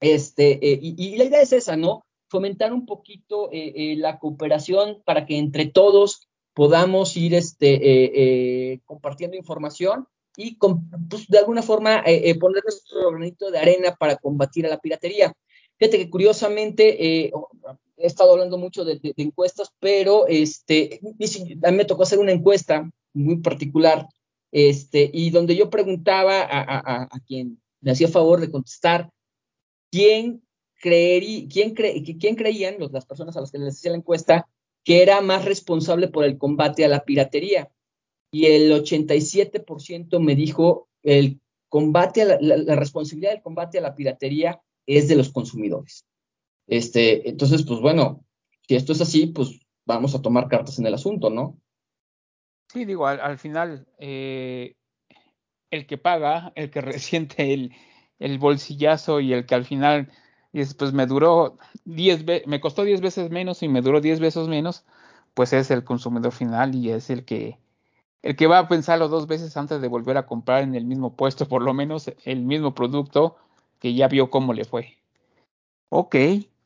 Este, eh, y, la idea es esa, ¿no? Fomentar un poquito eh, eh, la cooperación para que entre todos podamos ir este, compartiendo información y pues, de alguna forma poner nuestro granito de arena para combatir la piratería. Fíjate que curiosamente he estado hablando mucho de, encuestas, pero este, me tocó hacer una encuesta muy particular, este, y donde yo preguntaba a, a, a quien me hacía favor de contestar quién, creerí, quién, cre, quién creían las personas a las que les hacía la encuesta que era más responsable por el combate a la piratería. Y el 87% me dijo el combate a la, responsabilidad del combate a la piratería es de los consumidores. Este, entonces, pues bueno, si esto es así, pues vamos a tomar cartas en el asunto, ¿no? Sí, digo, al, al final, eh, el que paga, el que *laughs* resiente el, el bolsillazo y el que al final pues me duró 10 me costó 10 veces menos y me duró 10 veces menos, pues es el consumidor final y es el que el que va a pensarlo dos veces antes de volver a comprar en el mismo puesto, por lo menos el mismo producto que ya vio cómo le fue. Ok,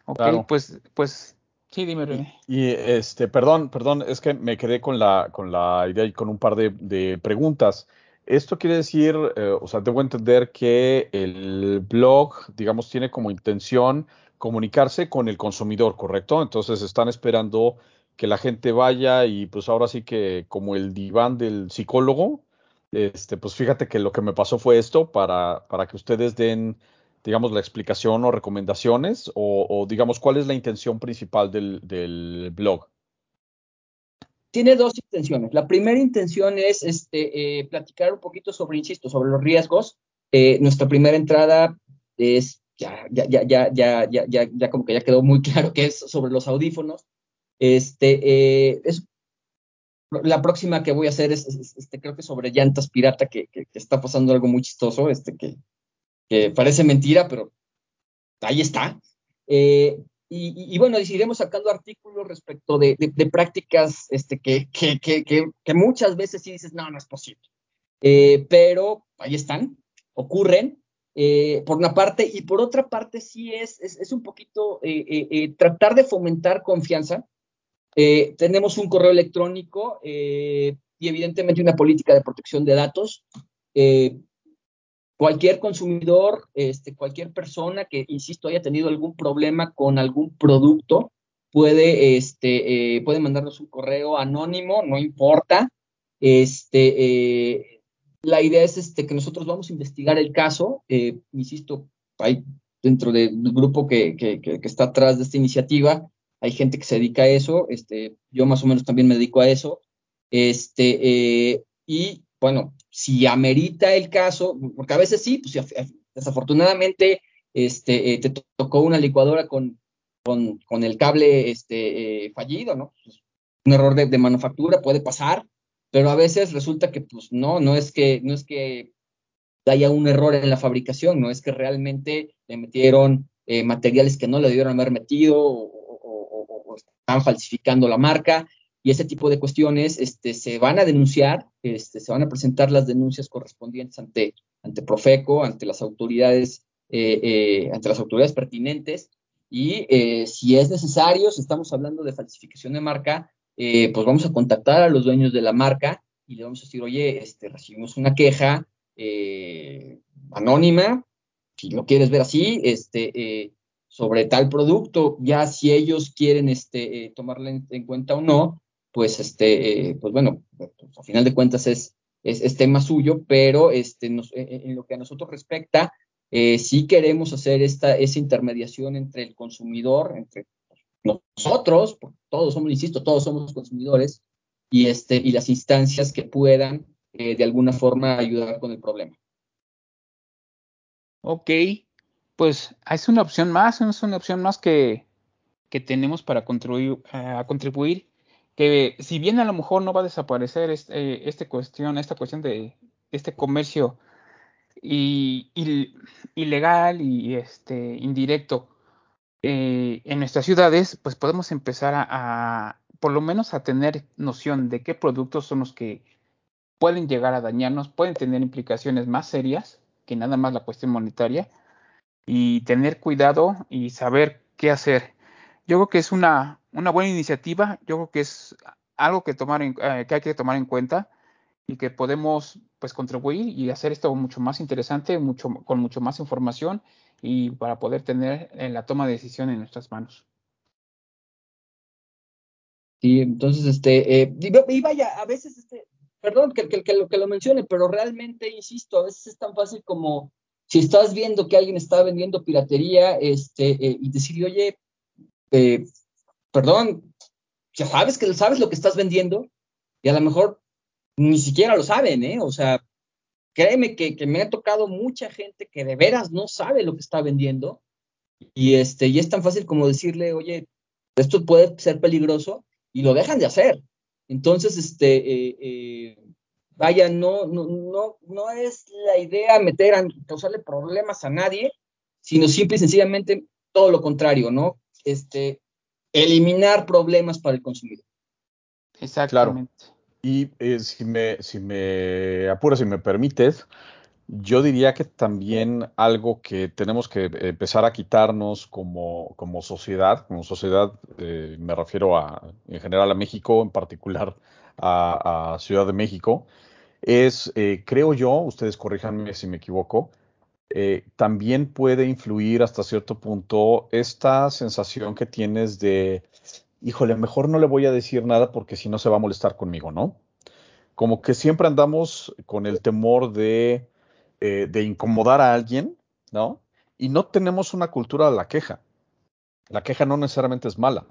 ok, claro. pues, pues, sí, dime, René. Y, y, este, perdón, perdón, es que me quedé con la, con la idea y con un par de, de preguntas. Esto quiere decir, eh, o sea, debo entender que el blog, digamos, tiene como intención comunicarse con el consumidor, ¿correcto? Entonces están esperando que la gente vaya y pues ahora sí que como el diván del psicólogo, este, pues fíjate que lo que me pasó fue esto para, para que ustedes den, digamos, la explicación o recomendaciones o, o digamos, cuál es la intención principal del, del blog tiene dos intenciones. La primera intención es este, eh, platicar un poquito sobre, insisto, sobre los riesgos. Eh, nuestra primera entrada es, ya, ya, ya, ya, ya, ya, ya, ya como que ya quedó muy *laughs* claro que es sobre los audífonos. Este, eh, es, la próxima que voy a hacer es, es este, creo que sobre llantas pirata, que, que, que, está pasando algo muy chistoso, este, que, que parece mentira, pero ahí está. Eh, y, y, bueno, iremos sacando artículos respecto de, prácticas este, que, muchas veces sí dices, no, no es posible. Eh, pero ahí están, ocurren, eh, por una parte, y por otra parte sí es, es, un poquito eh, tratar de fomentar confianza. Tenemos un correo electrónico y evidentemente una política de protección de datos cualquier consumidor, este, cualquier persona que, insisto, haya tenido algún problema con algún producto, puede, este, eh, puede mandarnos un correo anónimo, no importa. Este, eh, la idea es este, que nosotros vamos a investigar el caso. Eh, insisto, hay dentro del grupo que, que, que, está atrás de esta iniciativa, hay gente que se dedica a eso. Este, yo más o menos también me dedico a eso. Este, y bueno, si amerita el caso, porque a veces sí, pues desafortunadamente este, te tocó una licuadora con con, el cable este, eh, fallido, ¿no? Pues, un error de, manufactura puede pasar, pero a veces resulta que, pues, no, no es que, no es que haya un error en la fabricación, no es que realmente le metieron eh, materiales que no le debieron haber metido o, o, están falsificando la marca y ese tipo de cuestiones este, se van a denunciar, este, se van a presentar las denuncias correspondientes ante, ante Profeco, ante las autoridades, eh, eh, ante las autoridades pertinentes. Y eh, si es necesario, si estamos hablando de falsificación de marca, pues vamos a contactar a los dueños de la marca y le vamos a decir, oye, este, recibimos una queja anónima, si lo quieres ver así, este, sobre tal producto, ya si ellos quieren este, tomarla en, cuenta o no, pues, este, pues bueno, pues, a final de cuentas es, es, tema suyo, pero este, en lo que a nosotros respecta, eh, sí queremos hacer esta, esa intermediación entre el consumidor, entre nosotros, todos somos, insisto, todos somos consumidores, y, este, y las instancias que puedan eh, de alguna forma ayudar con el problema. Ok, pues es una opción más, es una opción más que, que tenemos para contribuir, contribuir, que si bien a lo mejor no va a desaparecer este, este cuestión, esta cuestión de este comercio ilegal y este indirecto eh, en nuestras ciudades, pues podemos empezar a, por lo menos a tener noción de qué productos son los que pueden llegar a dañarnos, pueden tener implicaciones más serias que nada más la cuestión monetaria y tener cuidado y saber qué hacer. Yo creo que es una, una buena iniciativa, yo creo que es algo que, tomar en, eh, que hay que tomar en cuenta y que podemos pues contribuir y hacer esto mucho más interesante, mucho, con mucho más información y para poder tener en eh, la toma de decisión en nuestras manos. Sí, entonces, este, eh, y vaya, a veces, este, perdón que, que, que lo mencione, pero realmente, insisto, a veces es tan fácil como si estás viendo que alguien está vendiendo piratería, este, eh, y decir, oye, eh, perdón, ya sabes que sabes lo que estás vendiendo, y a lo mejor ni siquiera lo saben, ¿eh? O sea, créeme que, que, me ha tocado mucha gente que de veras no sabe lo que está vendiendo y, este, y es tan fácil como decirle, oye, esto puede ser peligroso y lo dejan de hacer. Entonces, este, eh, eh, vaya, no, no, no, no es la idea meter a causarle problemas a nadie, sino simple y sencillamente todo lo contrario, ¿no? Este, eliminar problemas para el consumidor. Exactamente. Y eh, si, me, si me apuras, si me permites, yo diría que también algo que tenemos que empezar a quitarnos como, como sociedad, como sociedad eh, me refiero a, en general a México, en particular a, a Ciudad de México, es, eh, creo yo, ustedes corríjanme si me equivoco, eh, también puede influir hasta cierto punto esta sensación que tienes de híjole, mejor no le voy a decir nada porque si no se va a molestar conmigo, ¿no? Como que siempre andamos con el temor de, eh, de incomodar a alguien, ¿no? Y no tenemos una cultura de la queja. La queja no necesariamente es mala,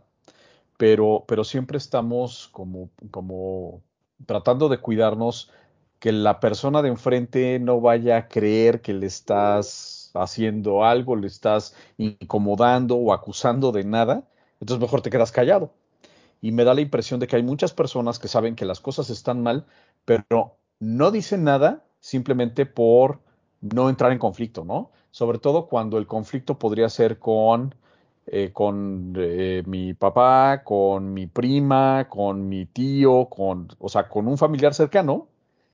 pero, pero siempre estamos como, como tratando de cuidarnos que la persona de enfrente no vaya a creer que le estás haciendo algo, le estás incomodando o acusando de nada, entonces mejor te quedas callado. Y me da la impresión de que hay muchas personas que saben que las cosas están mal, pero no dicen nada simplemente por no entrar en conflicto, ¿no? Sobre todo cuando el conflicto podría ser con, eh, con eh, mi papá, con mi prima, con mi tío, con, o sea, con un familiar cercano.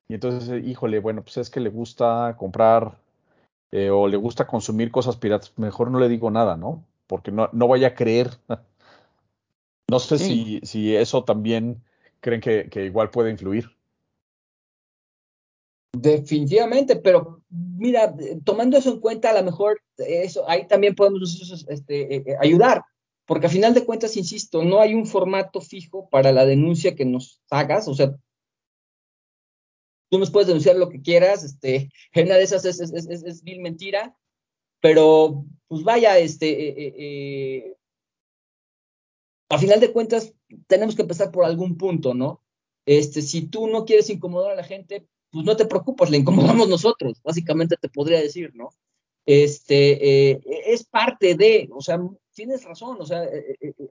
Y entonces, híjole, bueno, pues es que le gusta comprar eh, o le gusta consumir cosas piratas, mejor no le digo nada, ¿no? Porque no, no vaya a creer *laughs* No sé sí. si, si, eso también creen que, que, igual puede influir. Definitivamente, pero mira, tomando eso en cuenta, a lo mejor eso ahí también podemos este, eh, eh, ayudar. porque a final de cuentas, insisto, no hay un formato fijo para la denuncia que nos hagas, o sea, tú nos puedes denunciar lo que quieras, este, *laughs* una de esas es, es, es, es vil mentira, pero pues vaya, este, eh, eh, eh, a final de cuentas, tenemos que empezar por algún punto, ¿no? Este, si tú no quieres incomodar a la gente, pues no te preocupes, le incomodamos nosotros, básicamente te podría decir, ¿no? Este, es parte de, o sea, tienes razón, o sea,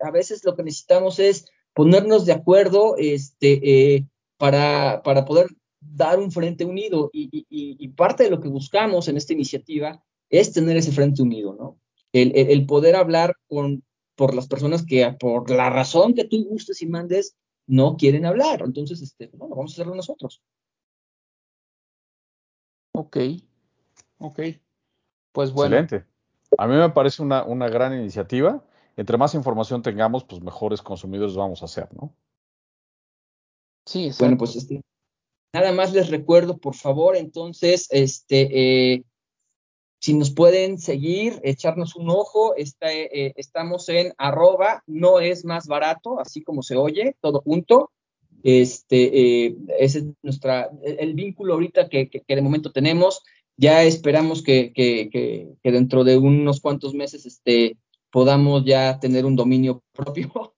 a veces lo que necesitamos es ponernos de acuerdo, este, para, para poder dar un frente unido y, y, y, parte de lo que buscamos en esta iniciativa es tener ese frente unido, ¿no? El, el, el poder hablar con, por las personas que por la razón que tú gustes y mandes no quieren hablar. Entonces, este, bueno, vamos a hacerlo nosotros. Ok, ok. Pues bueno. Excelente. A mí me parece una, una gran iniciativa. Entre más información tengamos, pues mejores consumidores vamos a ser, ¿no? Sí, exacto. Bueno, pues este, nada más les recuerdo, por favor, entonces, este, eh, si nos pueden seguir, echarnos un ojo, está, eh, estamos en arroba, no es más barato, así como se oye, todo junto. Este, eh, ese es nuestra, el vínculo ahorita que de momento tenemos. Ya esperamos que, que, dentro de unos cuantos meses este, podamos ya tener un dominio *laughs* propio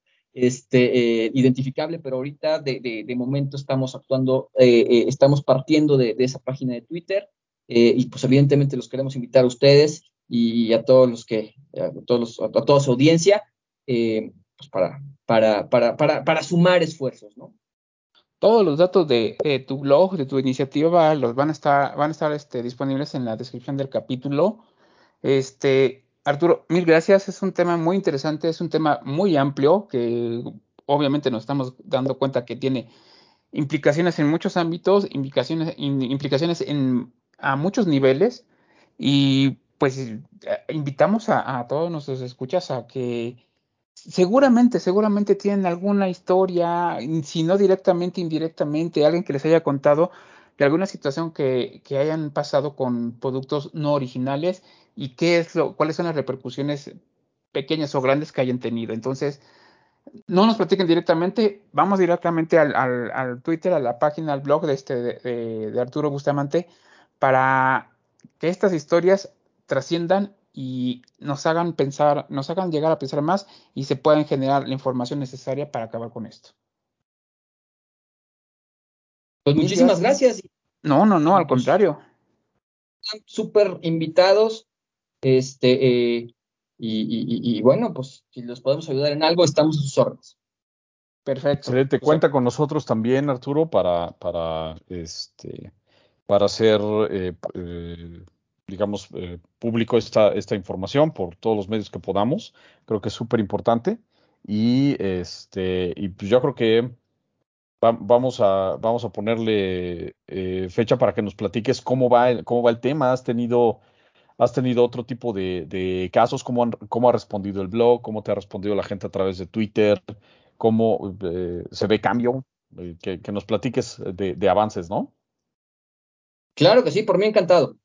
este, eh, identificable, pero ahorita de, de, de, momento estamos actuando, eh, eh, estamos partiendo de, de, esa página de Twitter eh, y pues evidentemente los queremos invitar a ustedes y a todos los que, a, todos los, a, toda su audiencia, eh, pues para, para, para, para, para sumar esfuerzos, ¿no? Todos los datos de, de, tu blog, de tu iniciativa, los van a estar, van a estar este, disponibles en la descripción del capítulo. Este, Arturo, mil gracias. Es un tema muy interesante, es un tema muy amplio que obviamente nos estamos dando cuenta que tiene implicaciones en muchos ámbitos, implicaciones, implicaciones en, a muchos niveles y pues invitamos a, a todos nuestros escuchas a que seguramente, seguramente tienen alguna historia, si no directamente, indirectamente, alguien que les haya contado de alguna situación que, que hayan pasado con productos no originales y qué es lo, cuáles son las repercusiones pequeñas o grandes que hayan tenido. Entonces, no nos platiquen directamente, vamos directamente al, al, al Twitter, a la página, al blog de, este, de, de Arturo Bustamante, para que estas historias trasciendan y nos hagan pensar, nos hagan llegar a pensar más y se puedan generar la información necesaria para acabar con esto. Pues muchísimas gracias. No, no, no, al pues, contrario. Están súper invitados. Este, eh, y, y, y, bueno, pues si los podemos ayudar en algo, estamos a sus órdenes. Perfecto. Excelente. Cuenta con nosotros también, Arturo, para, para este para hacer eh, eh, digamos, eh, público esta, esta información por todos los medios que podamos. Creo que es súper importante. Y este, y pues yo creo que va, vamos a, vamos a ponerle eh, fecha para que nos platiques cómo va el, cómo va el tema. Has tenido, has tenido otro tipo de, de casos, cómo, han, cómo ha respondido el blog, cómo te ha respondido la gente a través de Twitter, cómo eh, se ve cambio, eh, que, que, nos platiques de, de avances, ¿no? Claro que sí, por mí encantado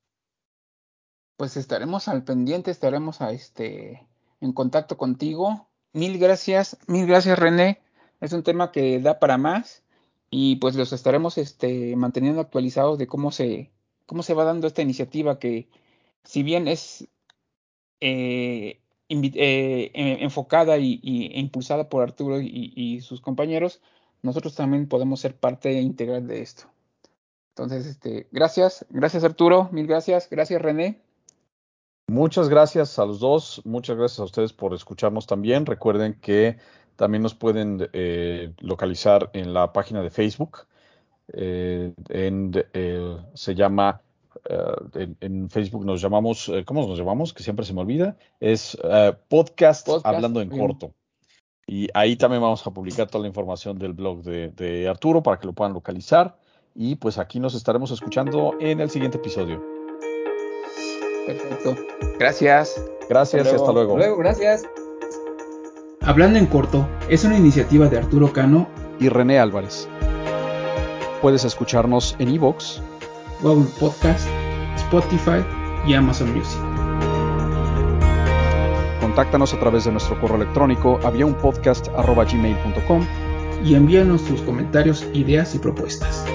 pues estaremos al pendiente, estaremos a este en contacto contigo. Mil gracias, mil gracias René. Es un tema que da para más y pues los estaremos este, manteniendo actualizados de cómo se, cómo se va dando esta iniciativa que si bien es eh, eh, enfocada y, e impulsada por Arturo y, sus compañeros, nosotros también podemos ser parte integral de esto. Entonces, este, gracias, gracias Arturo, mil gracias, gracias René. Muchas gracias a los dos, muchas gracias a ustedes por escucharnos también. Recuerden que también nos pueden eh, localizar en la página de Facebook. Se llama, en, en, Facebook nos llamamos, ¿cómo nos llamamos? Que siempre se me olvida. Es podcast, podcast, Hablando en. Corto. Y ahí también vamos a publicar toda la información del blog de, de Arturo para que lo puedan localizar. Y pues aquí nos estaremos escuchando en el siguiente episodio. Perfecto. Gracias. Gracias hasta luego. Hasta luego. luego. Gracias. Hablando en corto es una iniciativa de Arturo Cano y René Álvarez. Puedes escucharnos en iVoox, Google Podcast, Spotify y Amazon Music. Contáctanos a través de nuestro correo electrónico aviaunpodcast.gmail.com y envíanos tus comentarios, ideas y propuestas.